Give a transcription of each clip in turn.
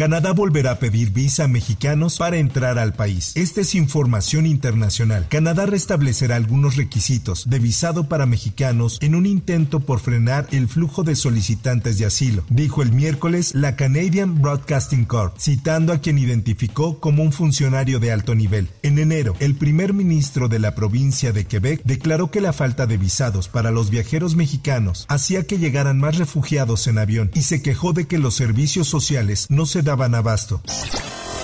Canadá volverá a pedir visa a mexicanos para entrar al país. Esta es información internacional. Canadá restablecerá algunos requisitos de visado para mexicanos en un intento por frenar el flujo de solicitantes de asilo, dijo el miércoles la Canadian Broadcasting Corp, citando a quien identificó como un funcionario de alto nivel. En enero, el primer ministro de la provincia de Quebec declaró que la falta de visados para los viajeros mexicanos hacía que llegaran más refugiados en avión y se quejó de que los servicios sociales no se daban abasto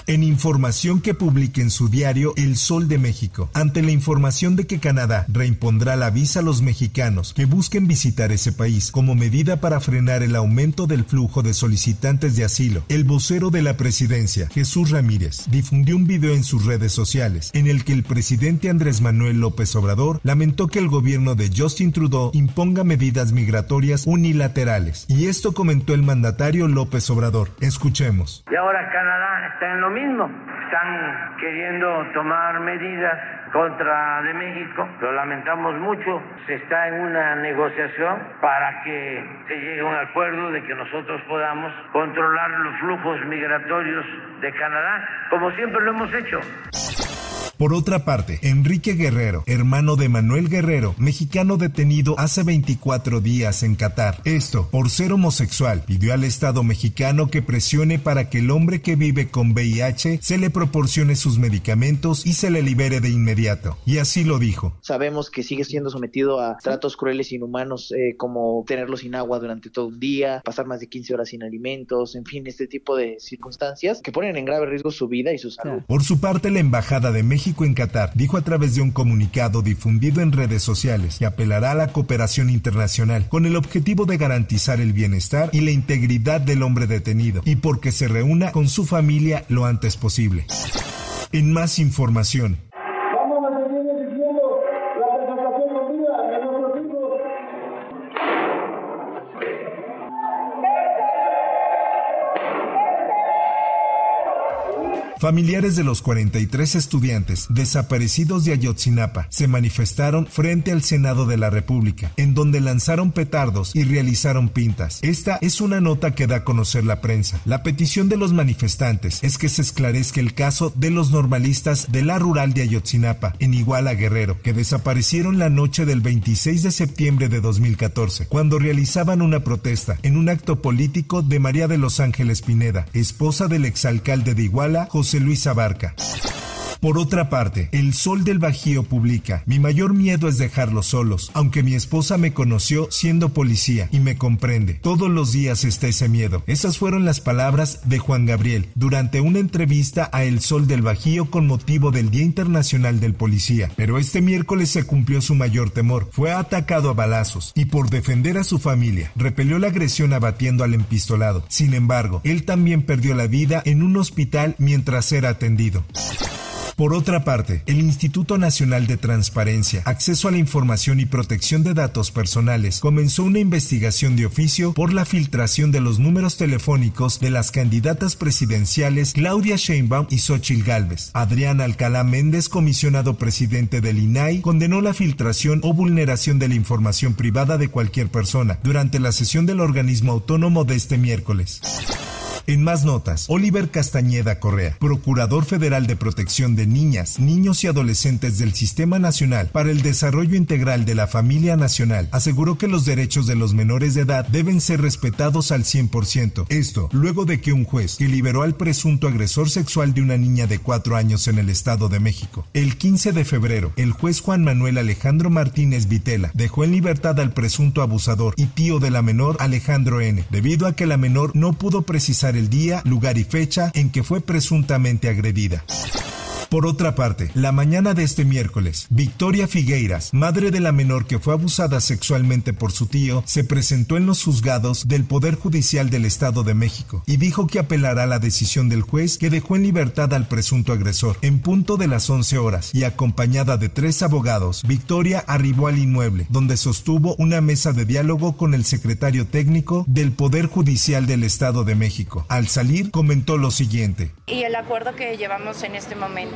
en información que publica en su diario El Sol de México, ante la información de que Canadá reimpondrá la visa a los mexicanos que busquen visitar ese país como medida para frenar el aumento del flujo de solicitantes de asilo. El vocero de la presidencia, Jesús Ramírez, difundió un video en sus redes sociales en el que el presidente Andrés Manuel López Obrador lamentó que el gobierno de Justin Trudeau imponga medidas migratorias unilaterales. Y esto comentó el mandatario López Obrador. Escuchemos. Y ahora Canadá está en lo mismo. Están queriendo tomar medidas contra de México. Lo lamentamos mucho. Se está en una negociación para que se llegue a un acuerdo de que nosotros podamos controlar los flujos migratorios de Canadá, como siempre lo hemos hecho. Por otra parte, Enrique Guerrero, hermano de Manuel Guerrero, mexicano detenido hace 24 días en Qatar, esto por ser homosexual, pidió al Estado mexicano que presione para que el hombre que vive con VIH se le proporcione sus medicamentos y se le libere de inmediato. Y así lo dijo. Sabemos que sigue siendo sometido a tratos crueles e inhumanos eh, como tenerlo sin agua durante todo un día, pasar más de 15 horas sin alimentos, en fin, este tipo de circunstancias que ponen en grave riesgo su vida y su salud. Por su parte, la Embajada de México en Qatar dijo a través de un comunicado difundido en redes sociales que apelará a la cooperación internacional con el objetivo de garantizar el bienestar y la integridad del hombre detenido y porque se reúna con su familia lo antes posible. En más información, Familiares de los 43 estudiantes desaparecidos de Ayotzinapa se manifestaron frente al Senado de la República, en donde lanzaron petardos y realizaron pintas. Esta es una nota que da a conocer la prensa. La petición de los manifestantes es que se esclarezca el caso de los normalistas de la rural de Ayotzinapa, en Iguala Guerrero, que desaparecieron la noche del 26 de septiembre de 2014, cuando realizaban una protesta en un acto político de María de los Ángeles Pineda, esposa del exalcalde de Iguala, José José Luis Abarca. Por otra parte, El Sol del Bajío publica, mi mayor miedo es dejarlos solos, aunque mi esposa me conoció siendo policía y me comprende. Todos los días está ese miedo. Esas fueron las palabras de Juan Gabriel durante una entrevista a El Sol del Bajío con motivo del Día Internacional del Policía. Pero este miércoles se cumplió su mayor temor. Fue atacado a balazos y por defender a su familia, repelió la agresión abatiendo al empistolado. Sin embargo, él también perdió la vida en un hospital mientras era atendido. Por otra parte, el Instituto Nacional de Transparencia, Acceso a la Información y Protección de Datos Personales comenzó una investigación de oficio por la filtración de los números telefónicos de las candidatas presidenciales Claudia Sheinbaum y Xochil Gálvez. Adrián Alcalá Méndez, comisionado presidente del INAI, condenó la filtración o vulneración de la información privada de cualquier persona durante la sesión del organismo autónomo de este miércoles. En más notas, Oliver Castañeda Correa, Procurador Federal de Protección de Niñas, Niños y Adolescentes del Sistema Nacional para el Desarrollo Integral de la Familia Nacional, aseguró que los derechos de los menores de edad deben ser respetados al 100%. Esto, luego de que un juez que liberó al presunto agresor sexual de una niña de 4 años en el Estado de México. El 15 de febrero, el juez Juan Manuel Alejandro Martínez Vitela dejó en libertad al presunto abusador y tío de la menor Alejandro N., debido a que la menor no pudo precisar precisar el día, lugar y fecha en que fue presuntamente agredida. Por otra parte, la mañana de este miércoles, Victoria Figueiras, madre de la menor que fue abusada sexualmente por su tío, se presentó en los juzgados del Poder Judicial del Estado de México y dijo que apelará la decisión del juez que dejó en libertad al presunto agresor. En punto de las 11 horas y acompañada de tres abogados, Victoria arribó al inmueble, donde sostuvo una mesa de diálogo con el secretario técnico del Poder Judicial del Estado de México. Al salir, comentó lo siguiente. Y el acuerdo que llevamos en este momento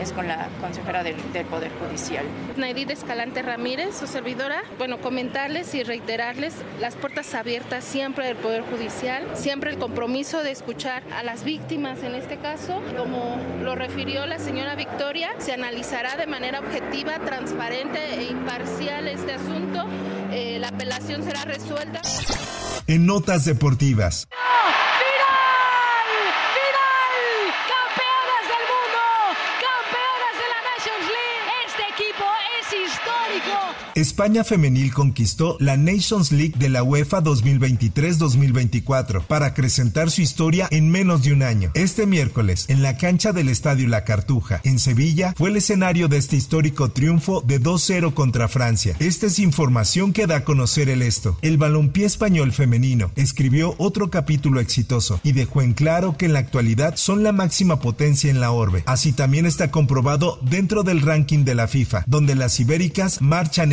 es con la consejera del, Poder Judicial. Naidit Escalante Ramírez, su servidora. Bueno, comentarles y reiterarles las puertas abiertas siempre del Poder Judicial, siempre el compromiso de escuchar a las víctimas en este caso. Como lo refirió la señora Victoria, se analizará de manera objetiva, transparente e imparcial este asunto. Eh, la apelación será resuelta. En notas deportivas. España femenil conquistó la Nations League de la UEFA 2023-2024 para acrecentar su historia en menos de un año. Este miércoles, en la cancha del Estadio La Cartuja, en Sevilla, fue el escenario de este histórico triunfo de 2-0 contra Francia. Esta es información que da a conocer el esto. El balompié español femenino escribió otro capítulo exitoso y dejó en claro que en la actualidad son la máxima potencia en la orbe. Así también está comprobado dentro del ranking de la FIFA, donde las ibéricas marchan